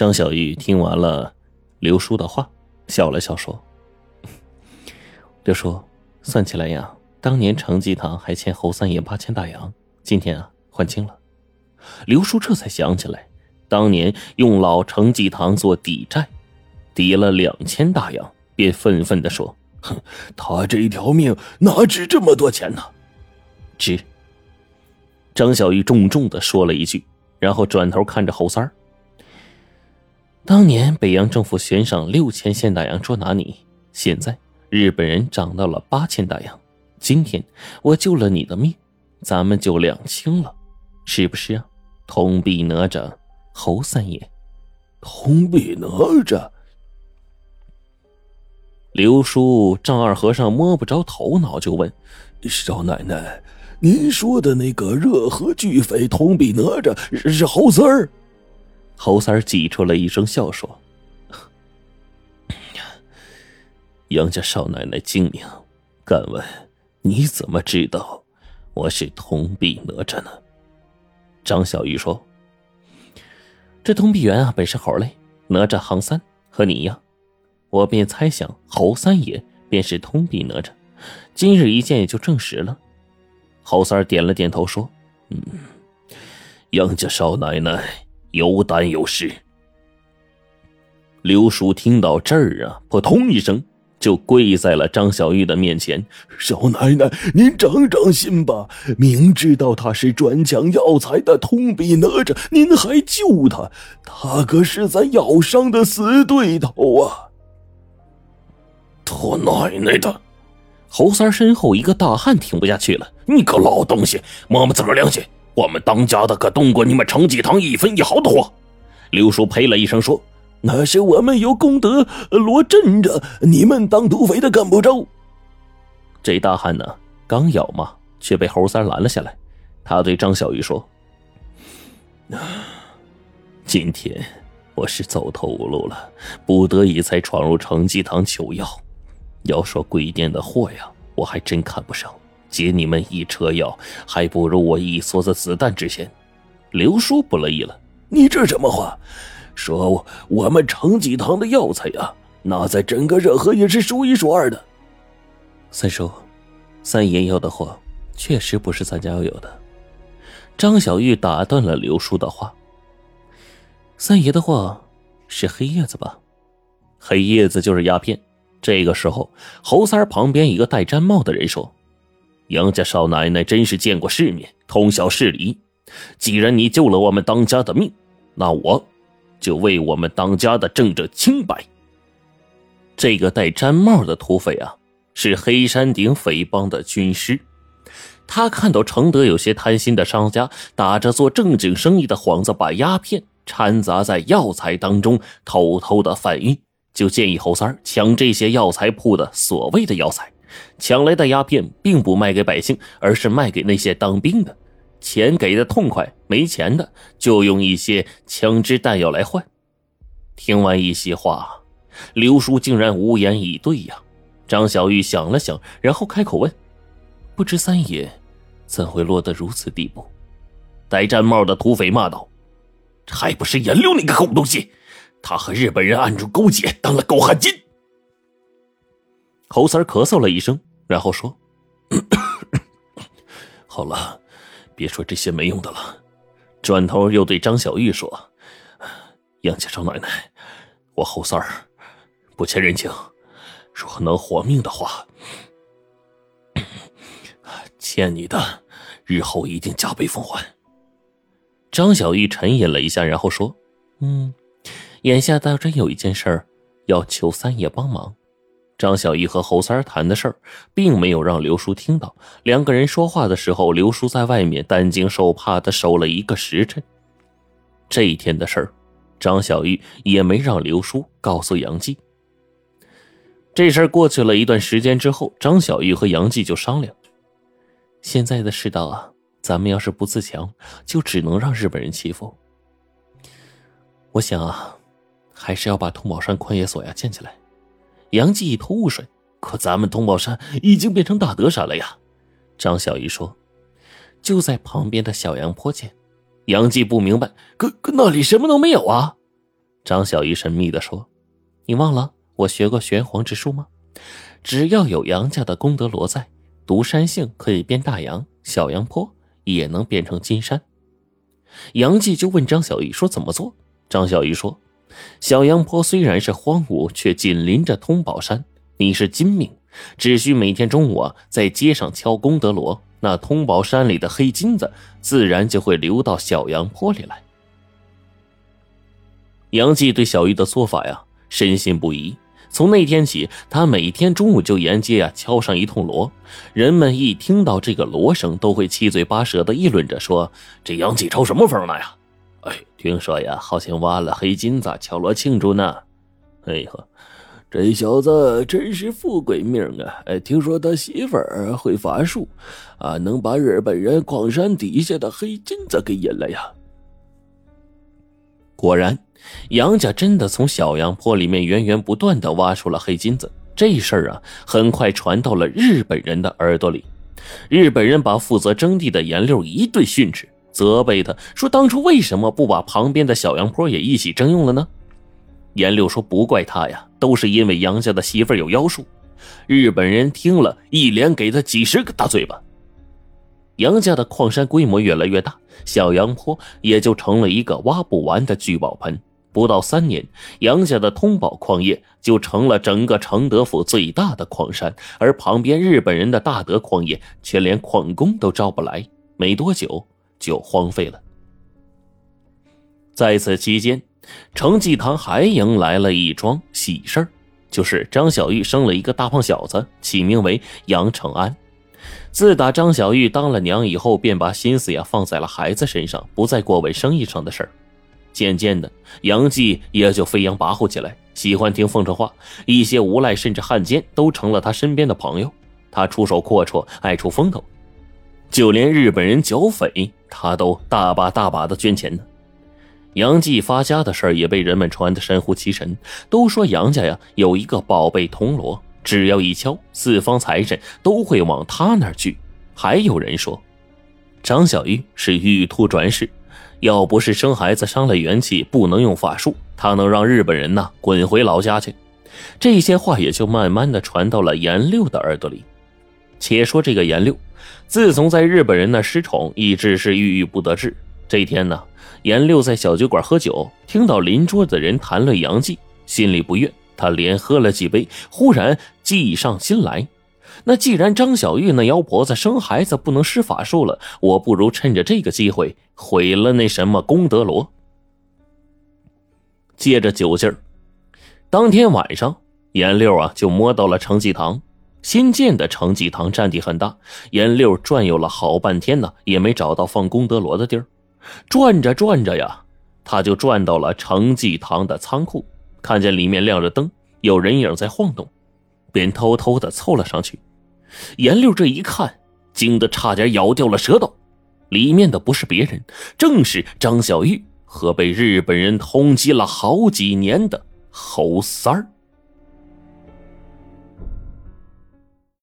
张小玉听完了刘叔的话，笑了笑说：“刘叔，算起来呀，当年程继堂还欠侯三爷八千大洋，今天啊还清了。”刘叔这才想起来，当年用老程继堂做抵债，抵了两千大洋，便愤愤的说：“哼，他这一条命哪值这么多钱呢？”值。张小玉重重的说了一句，然后转头看着侯三儿。当年北洋政府悬赏六千现大洋捉拿你，现在日本人涨到了八千大洋。今天我救了你的命，咱们就两清了，是不是啊？通臂哪吒，侯三爷，通臂哪吒。刘叔丈二和尚摸不着头脑，就问少奶奶：“您说的那个热河巨匪通臂哪吒是侯三儿？”侯三儿挤出了一声笑，说：“杨家少奶奶精明，敢问你怎么知道我是通臂哪吒呢？”张小玉说：“这通臂猿啊，本是猴类，哪吒行三，和你一样，我便猜想侯三爷便是通臂哪吒。今日一见，也就证实了。”侯三儿点了点头，说：“嗯，杨家少奶奶。”有胆有识。刘叔听到这儿啊，扑通一声就跪在了张小玉的面前：“少奶奶，您长长心吧！明知道他是专抢药材的通臂哪吒，您还救他，他可是咱药商的死对头啊！”他奶奶的！侯三身后一个大汉听不下去了：“你个老东西，摸摸自个良心！”我们当家的可动过你们程济堂一分一毫的货？刘叔呸了一声说：“那是我们有功德罗镇着，你们当土匪的干不着。”这大汉呢，刚要骂，却被猴三拦了下来。他对张小玉说：“今天我是走投无路了，不得已才闯入程济堂求药。要说贵店的货呀，我还真看不上。”劫你们一车药，还不如我一梭子子弹值钱。刘叔不乐意了：“你这什么话？说我们成济堂的药材呀，那在整个热河也是数一数二的。”三叔，三爷要的货确实不是咱家要有的。张小玉打断了刘叔的话：“三爷的货是黑叶子吧？黑叶子就是鸦片。”这个时候，侯三旁边一个戴毡帽的人说。杨家少奶奶真是见过世面，通晓事理。既然你救了我们当家的命，那我就为我们当家的正着清白。这个戴毡帽的土匪啊，是黑山顶匪帮的军师。他看到承德有些贪心的商家打着做正经生意的幌子，把鸦片掺杂在药材当中，偷偷的贩运，就建议侯三抢这些药材铺的所谓的药材。抢来的鸦片并不卖给百姓，而是卖给那些当兵的，钱给的痛快，没钱的就用一些枪支弹药来换。听完一席话，刘叔竟然无言以对呀。张小玉想了想，然后开口问：“不知三爷怎会落得如此地步？”戴毡帽的土匪骂道：“还不是颜六那个狗东西，他和日本人暗中勾结，当了狗汉奸。”侯三咳嗽了一声，然后说：“ 好了，别说这些没用的了。”转头又对张小玉说：“杨家少奶奶，我侯三儿不欠人情，若能活命的话，欠你的日后一定加倍奉还。”张小玉沉吟了一下，然后说：“嗯，眼下倒真有一件事儿要求三爷帮忙。”张小玉和侯三谈的事儿，并没有让刘叔听到。两个人说话的时候，刘叔在外面担惊受怕的守了一个时辰。这一天的事儿，张小玉也没让刘叔告诉杨继。这事儿过去了一段时间之后，张小玉和杨继就商量：现在的世道啊，咱们要是不自强，就只能让日本人欺负。我想啊，还是要把通宝山宽野所呀建起来。杨继一头雾水，可咱们通宝山已经变成大德山了呀。张小玉说：“就在旁边的小阳坡前。”杨继不明白，可可那里什么都没有啊。张小玉神秘的说：“你忘了我学过玄黄之术吗？只要有杨家的功德罗在，独山杏可以变大洋，小阳坡也能变成金山。”杨继就问张小玉说：“怎么做？”张小玉说：“小杨坡虽然是荒芜，却紧邻着通宝山。你是金命，只需每天中午啊，在街上敲功德锣，那通宝山里的黑金子自然就会流到小杨坡里来。”杨继对小玉的做法呀深信不疑。从那天起，他每天中午就沿街啊敲上一通锣。人们一听到这个锣声，都会七嘴八舌的议论着说：“这杨继抽什么风了呀？”“，听说呀，好像挖了黑金子，敲锣庆祝呢。”“哎呦，这小子真是富贵命啊！哎，听说他媳妇儿会法术，啊，能把日本人矿山底下的黑金子给引来呀。”果然。杨家真的从小杨坡里面源源不断的挖出了黑金子，这事儿啊，很快传到了日本人的耳朵里。日本人把负责征地的严六一顿训斥，责备他说：“当初为什么不把旁边的小杨坡也一起征用了呢？”严六说：“不怪他呀，都是因为杨家的媳妇有妖术。”日本人听了一连给他几十个大嘴巴。杨家的矿山规模越来越大，小杨坡也就成了一个挖不完的聚宝盆。不到三年，杨家的通宝矿业就成了整个承德府最大的矿山，而旁边日本人的大德矿业却连矿工都招不来，没多久就荒废了。在此期间，程继堂还迎来了一桩喜事就是张小玉生了一个大胖小子，起名为杨成安。自打张小玉当了娘以后，便把心思呀放在了孩子身上，不再过问生意上的事儿。渐渐的，杨继也就飞扬跋扈起来，喜欢听奉承话。一些无赖甚至汉奸都成了他身边的朋友。他出手阔绰，爱出风头，就连日本人剿匪，他都大把大把的捐钱呢。杨继发家的事儿也被人们传得神乎其神，都说杨家呀有一个宝贝铜锣，只要一敲，四方财神都会往他那儿聚。还有人说，张小玉是玉兔转世。要不是生孩子伤了元气，不能用法术，他能让日本人呐滚回老家去。这些话也就慢慢的传到了严六的耳朵里。且说这个严六，自从在日本人那失宠，一直是郁郁不得志。这天呢，严六在小酒馆喝酒，听到邻桌的人谈论杨继，心里不悦，他连喝了几杯，忽然计上心来。那既然张小玉那妖婆子生孩子不能施法术了，我不如趁着这个机会毁了那什么功德罗。借着酒劲儿，当天晚上，严六啊就摸到了承济堂。新建的承济堂占地很大，严六转悠了好半天呢，也没找到放功德罗的地儿。转着转着呀，他就转到了承济堂的仓库，看见里面亮着灯，有人影在晃动，便偷偷的凑了上去。严六这一看，惊得差点咬掉了舌头。里面的不是别人，正是张小玉和被日本人通缉了好几年的侯三儿。